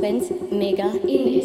Teens mega in ist.